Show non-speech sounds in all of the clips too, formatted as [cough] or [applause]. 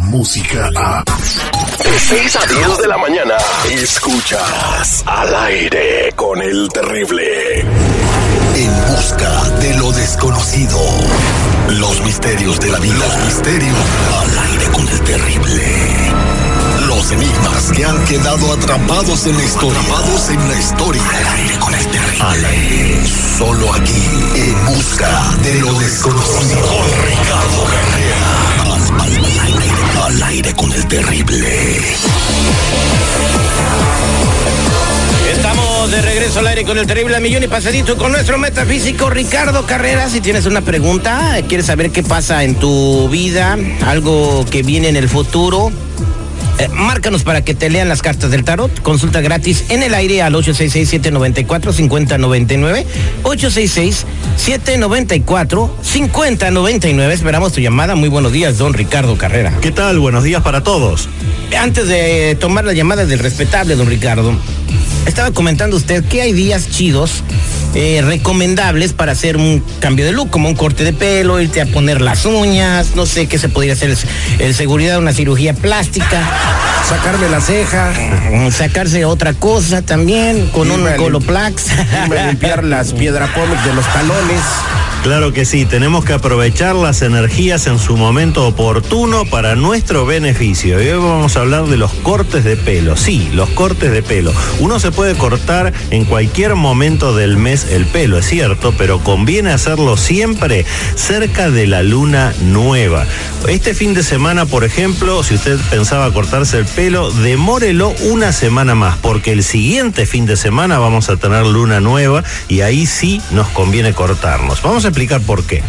Música a... De 6 a 10 de la mañana. Escuchas al aire con el terrible. En busca de lo desconocido. Los misterios de la vida. Los misterios al aire con el terrible. Los enigmas que han quedado atrapados en la historia. Atrapados en la historia. Al aire con el terrible. Al aire. Solo aquí. En busca de lo desconocido. Aire con el terrible millón y pasadito con nuestro metafísico Ricardo Carrera. Si tienes una pregunta, quieres saber qué pasa en tu vida, algo que viene en el futuro, eh, márcanos para que te lean las cartas del tarot. Consulta gratis en el aire al 866-794-5099. 866-794-5099. Esperamos tu llamada. Muy buenos días, don Ricardo Carrera. ¿Qué tal? Buenos días para todos. Antes de tomar la llamada del respetable, don Ricardo, estaba comentando usted que hay días chidos, eh, recomendables para hacer un cambio de look, como un corte de pelo, irte a poner las uñas, no sé qué se podría hacer, el seguridad, una cirugía plástica, Sacarme la ceja, mm, sacarse otra cosa también, con un Irme lim- Coloplax. limpiar las [laughs] piedra pómez de los talones. Claro que sí, tenemos que aprovechar las energías en su momento oportuno para nuestro beneficio. Y hoy vamos a hablar de los cortes de pelo. Sí, los cortes de pelo. Uno se puede cortar en cualquier momento del mes el pelo, es cierto, pero conviene hacerlo siempre cerca de la luna nueva. Este fin de semana, por ejemplo, si usted pensaba cortarse el pelo, demórelo una semana más, porque el siguiente fin de semana vamos a tener luna nueva y ahí sí nos conviene cortarnos. Vamos a explicar por qué.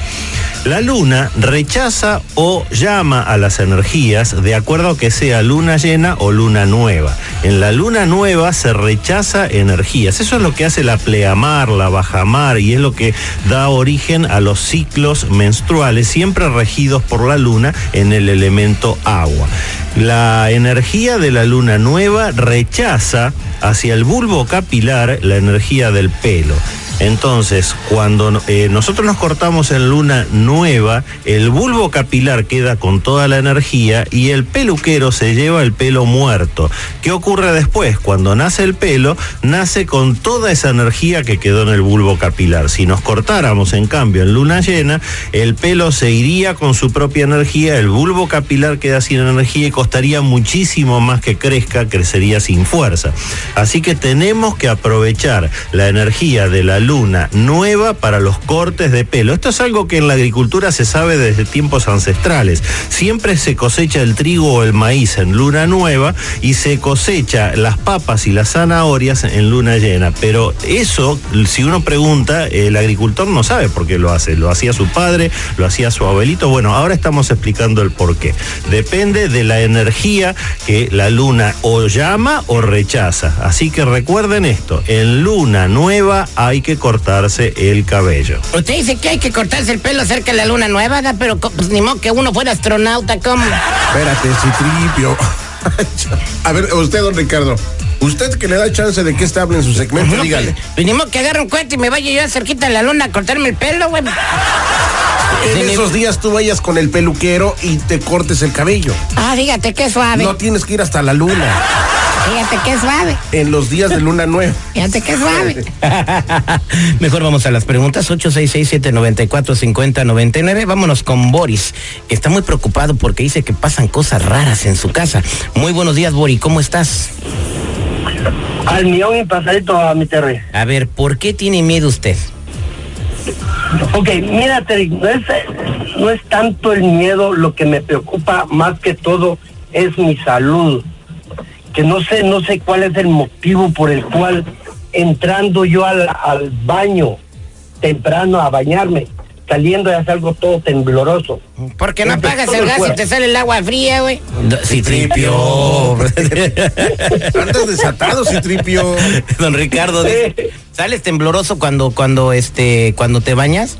La luna rechaza o llama a las energías de acuerdo a que sea luna llena o luna nueva. En la luna nueva se rechaza energías. Eso es lo que hace la pleamar, la bajamar y es lo que da origen a los ciclos menstruales, siempre regidos por la luna en el elemento agua. La energía de la luna nueva rechaza hacia el bulbo capilar la energía del pelo. Entonces, cuando eh, nosotros nos cortamos en luna nueva, el bulbo capilar queda con toda la energía y el peluquero se lleva el pelo muerto. ¿Qué ocurre después? Cuando nace el pelo, nace con toda esa energía que quedó en el bulbo capilar. Si nos cortáramos, en cambio, en luna llena, el pelo se iría con su propia energía, el bulbo capilar queda sin energía y costaría muchísimo más que crezca, crecería sin fuerza. Así que tenemos que aprovechar la energía de la luna nueva para los cortes de pelo. Esto es algo que en la agricultura se sabe desde tiempos ancestrales. Siempre se cosecha el trigo o el maíz en luna nueva y se cosecha las papas y las zanahorias en luna llena. Pero eso, si uno pregunta, el agricultor no sabe por qué lo hace. Lo hacía su padre, lo hacía su abuelito. Bueno, ahora estamos explicando el por qué. Depende de la energía que la luna o llama o rechaza. Así que recuerden esto, en luna nueva hay que cortarse el cabello. Usted dice que hay que cortarse el pelo cerca de la luna nueva, ¿da? pero pues, ni modo que uno fuera astronauta, ¿cómo? Espérate, Citripio. [laughs] A ver, usted, don Ricardo. Usted que le da chance de que este hable en su segmento, No, dígale. pues, pues, ni modo que agarre un cohete y me vaya yo cerquita de la luna a cortarme el pelo, güey. En Sí, esos días tú vayas con el peluquero y te cortes el cabello. Ah, fíjate qué suave. No tienes que ir hasta la luna. Fíjate qué suave. En los días de luna nueva. Fíjate qué suave. [laughs] Mejor vamos a las preguntas. 866-794-5099. Vámonos con Boris, que está muy preocupado porque dice que pasan cosas raras en su casa. Muy buenos días, Boris. ¿Cómo estás? Al millón y pasadito a mi Terry. A ver, ¿por qué tiene miedo usted? Ok, mira, Terry, no es, no es tanto el miedo, lo que me preocupa más que todo es mi salud. Que no sé, no sé cuál es el motivo por el cual entrando yo al, al baño temprano a bañarme, saliendo ya salgo todo tembloroso. ¿Por qué no apagas el gas y te sale el agua fría, güey? Sí, Andas desatado, Citripio. Don Ricardo, ¿Sales tembloroso cuando, cuando, este, cuando te bañas?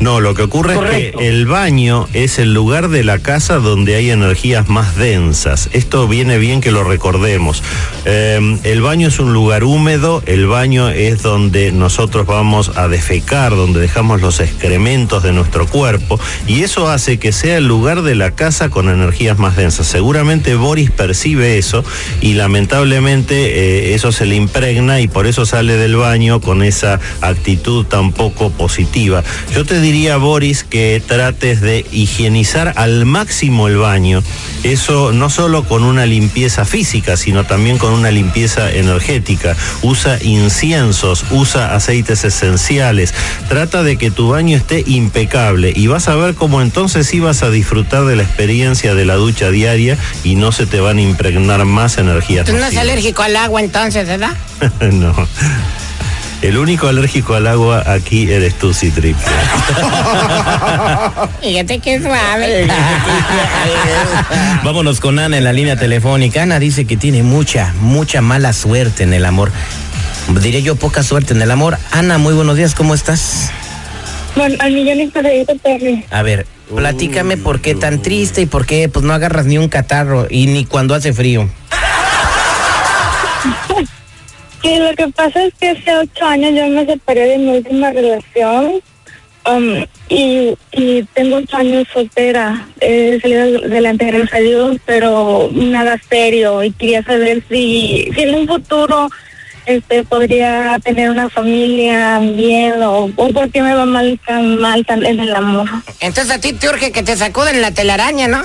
No, lo que ocurre Correcto. es que el baño es el lugar de la casa donde hay energías más densas. Esto viene bien que lo recordemos. Eh, el baño es un lugar húmedo, el baño es donde nosotros vamos a defecar, donde dejamos los excrementos de nuestro cuerpo y eso hace que sea el lugar de la casa con energías más densas. Seguramente Boris percibe eso y lamentablemente eh, eso se le impregna y por eso sale del baño con esa actitud tan poco positiva. Yo te diría, Boris, que trates de higienizar al máximo el baño. Eso no solo con una limpieza física, sino también con una limpieza energética. Usa inciensos, usa aceites esenciales. Trata de que tu baño esté impecable y vas a ver cómo entonces vas a disfrutar de la experiencia de la ducha diaria y no se te van a impregnar más energías. Tú no eres nocivas. alérgico al agua entonces, ¿verdad? [laughs] no. El único alérgico al agua aquí eres tú, Citripio. [laughs] Fíjate qué suave. Vámonos con Ana en la línea telefónica. Ana dice que tiene mucha, mucha mala suerte en el amor. Diré yo poca suerte en el amor. Ana, muy buenos días, ¿cómo estás? Bueno, al millón y. A ver, platícame por qué tan triste y por qué pues no agarras ni un catarro y ni cuando hace frío. [laughs] Sí, lo que pasa es que hace ocho años yo me separé de mi última relación um, y, y tengo ocho años soltera. He salido adelante, gracias a Dios, pero nada serio y quería saber si, si en un futuro este podría tener una familia bien o, o por qué me va mal tan mal tan en el amor. Entonces a ti te urge que te sacuden la telaraña, ¿no?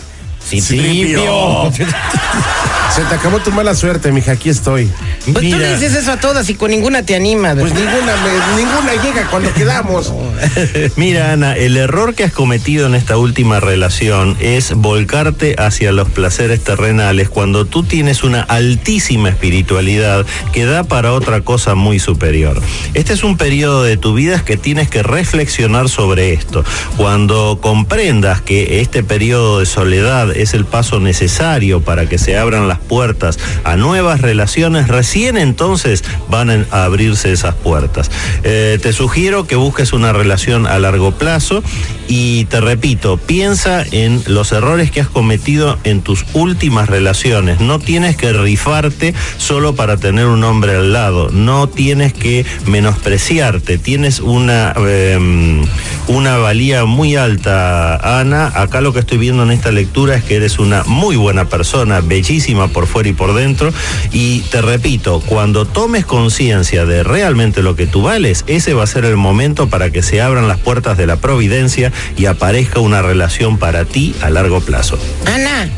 Citripio. [laughs] Se te acabó tu mala suerte, mija, aquí estoy. Pues tú le dices eso a todas y con ninguna te animas. Pues ninguna, me- ninguna llega cuando quedamos. [laughs] Mira, Ana, el error que has cometido en esta última relación es volcarte hacia los placeres terrenales cuando tú tienes una altísima espiritualidad que da para otra cosa muy superior. Este es un periodo de tu vida que tienes que reflexionar sobre esto. Cuando comprendas que este periodo de soledad es el paso necesario para que se abran las puertas a nuevas relaciones, recién entonces van a abrirse esas puertas. Eh, te sugiero que busques una relación a largo plazo y te repito, piensa en los errores que has cometido en tus últimas relaciones. No tienes que rifarte solo para tener un hombre al lado, no tienes que menospreciarte, tienes una, eh, una valía muy alta, Ana. Acá lo que estoy viendo en esta lectura es que eres una muy buena persona, bellísima por fuera y por dentro. Y te repito, cuando tomes conciencia de realmente lo que tú vales, ese va a ser el momento para que se abran las puertas de la providencia y aparezca una relación para ti a largo plazo. Ana.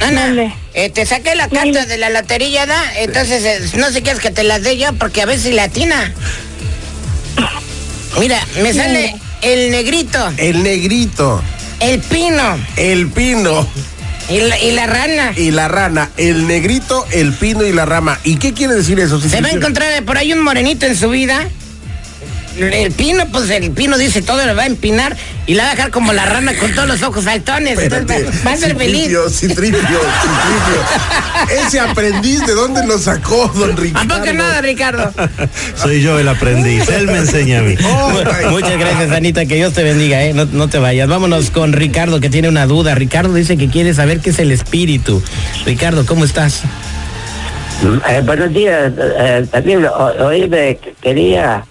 Ana, eh, te saqué la carta de la lotería, ¿da? Entonces, eh, no sé qué es que te las dé yo, porque a veces latina. Mira, me sale el negrito, El negrito, el pino el pino y la, y la rana. y la rana. El negrito, el pino y la rama. ¿Y qué quiere decir eso? Se va a encontrar por ahí un morenito en su vida. El pino, pues el pino dice todo, le va a empinar y la va a dejar como la rana con todos los ojos saltones. Entonces, va- a ser feliz. Citripio, Citripio, Citripio. Ese aprendiz, ¿de dónde lo sacó, don ¿A Ricardo? poco nada, Ricardo? [laughs] Soy yo el aprendiz, él me enseña a mí. Oh, Muchas gracias, Anita, que Dios te bendiga, ¿eh? No, no te vayas. Vámonos con Ricardo, que tiene una duda. Ricardo dice que quiere saber qué es el espíritu. Ricardo, ¿cómo estás? Eh, buenos días, eh, también o- oíme, quería,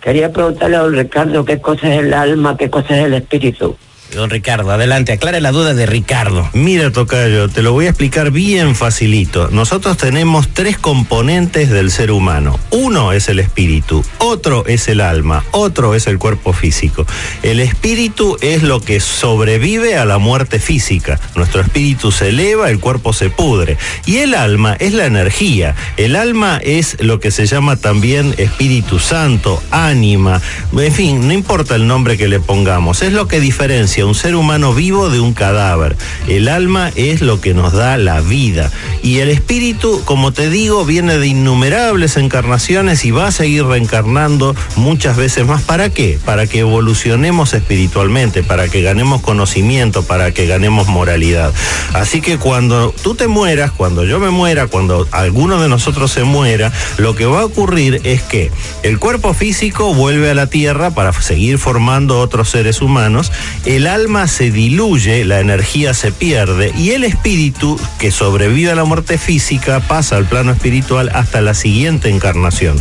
quería preguntarle a don Ricardo qué cosa es el alma, qué cosa es el espíritu. Don Ricardo, adelante, aclare la duda de Ricardo. Mira, Tocayo, te lo voy a explicar bien facilito. Nosotros tenemos tres componentes del ser humano. Uno es el espíritu, otro es el alma, otro es el cuerpo físico. El espíritu es lo que sobrevive a la muerte física. Nuestro espíritu se eleva, el cuerpo se pudre. Y el alma es la energía. El alma es lo que se llama también Espíritu Santo, ánima. En fin, no importa el nombre que le pongamos. Es lo que diferencia un ser humano vivo de un cadáver. El alma es lo que nos da la vida. Y el espíritu, como te digo, viene de innumerables encarnaciones y va a seguir reencarnando muchas veces más. ¿Para qué? Para que evolucionemos espiritualmente, para que ganemos conocimiento, para que ganemos moralidad. Así que cuando tú te mueras, cuando yo me muera, cuando alguno de nosotros se muera, lo que va a ocurrir es que el cuerpo físico vuelve a la tierra para seguir formando otros seres humanos, el alma se diluye, la energía se pierde y el espíritu que sobrevive a la muerte física pasa al plano espiritual hasta la siguiente encarnación.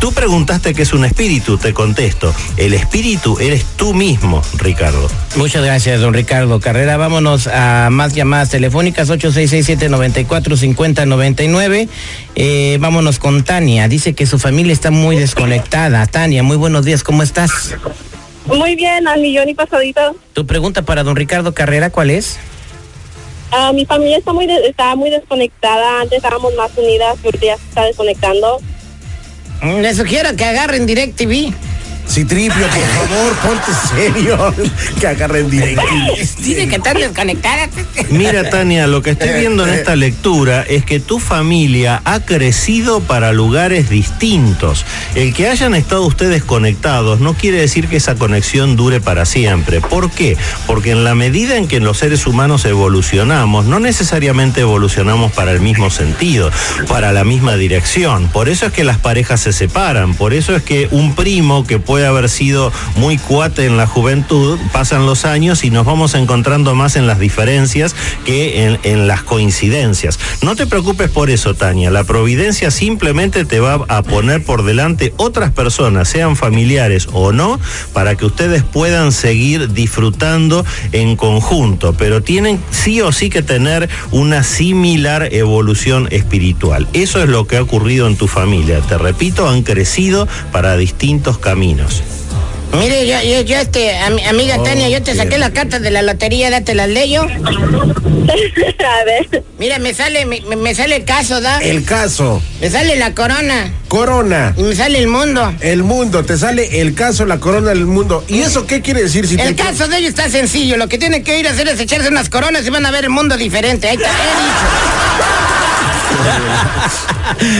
Tú preguntaste qué es un espíritu, te contesto. El espíritu eres tú mismo, Ricardo. Muchas gracias, don Ricardo Carrera. Vámonos a más llamadas telefónicas, 8667-945099. Eh, vámonos con Tania. Dice que su familia está muy desconectada. Tania, muy buenos días, ¿cómo estás? Muy bien, al millón y pasadito. Tu pregunta para don Ricardo Carrera, ¿cuál es? Ah, mi familia está muy de- está muy desconectada. Antes estábamos más unidas, pero ya se está desconectando. Mm, Le sugiero que agarren DirecTV. Citripio, por favor, ponte serio. que agarren directo. Dice que están desconectadas. Mira, Tania, lo que estoy viendo en esta lectura es que tu familia ha crecido para lugares distintos. El que hayan estado ustedes conectados no quiere decir que esa conexión dure para siempre. ¿Por qué? Porque en la medida en que los seres humanos evolucionamos, no necesariamente evolucionamos para el mismo sentido, para la misma dirección. Por eso es que las parejas se separan, por eso es que un primo que puede haber sido muy cuate en la juventud, pasan los años y nos vamos encontrando más en las diferencias que en las coincidencias. No te preocupes por eso, Tania. La providencia simplemente te va a poner por delante otras personas, sean familiares o no, para que ustedes puedan seguir disfrutando en conjunto. Pero tienen sí o sí que tener una similar evolución espiritual. Eso es lo que ha ocurrido en tu familia. Te repito, han crecido para distintos caminos. Mire, yo, yo, yo, este, ami- amiga Tania, yo te saqué las cartas de la lotería, date las leyo. [laughs] A ver. Mira, me sale, me, me sale el caso, ¿da? El caso, Me sale la corona corona, y me sale el mundo. el mundo, te sale el caso, la corona del mundo. ¿Y eso qué quiere decir? Si El te- caso de ellos está sencillo, lo que tienen que ir a hacer es echarse unas coronas y van a ver el mundo diferente. Ahí está, he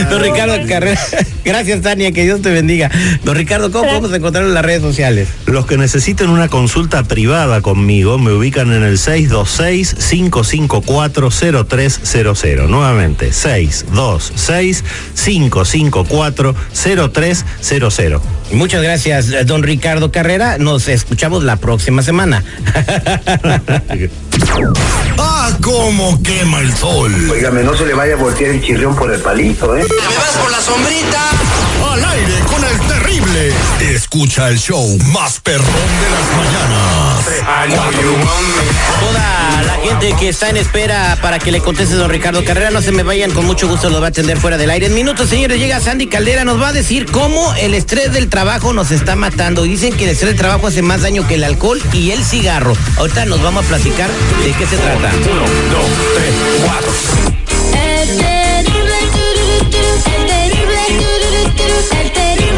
Don Ricardo Carrera. Gracias, Tania, que Dios te bendiga. Don Ricardo, ¿cómo podemos encontrarlo en las redes sociales? Los que necesiten una consulta privada conmigo me ubican en el 626-554-0300. Nuevamente, 626-554-0300. Muchas gracias, don Ricardo Carrera. Nos escuchamos la próxima semana. [laughs] ¡Ah, cómo quema el sol! Óigame, no se le vaya a voltear el chirrión por el palito, ¿eh? ¡Me vas por la sombrita! Al aire con el terrible. Escucha el show más perrón de las mañanas. Toda la gente que está en espera para que le conteste don Ricardo Carrera, no se me vayan, con mucho gusto los va a atender fuera del aire. En minutos, señores, llega Sandy Caldera, nos va a decir cómo el estrés del trabajo nos está matando. Dicen que el estrés del trabajo hace más daño que el alcohol y el cigarro. Ahorita nos vamos a platicar de qué se trata. El terrible, el terrible, tururú, turú, terrible.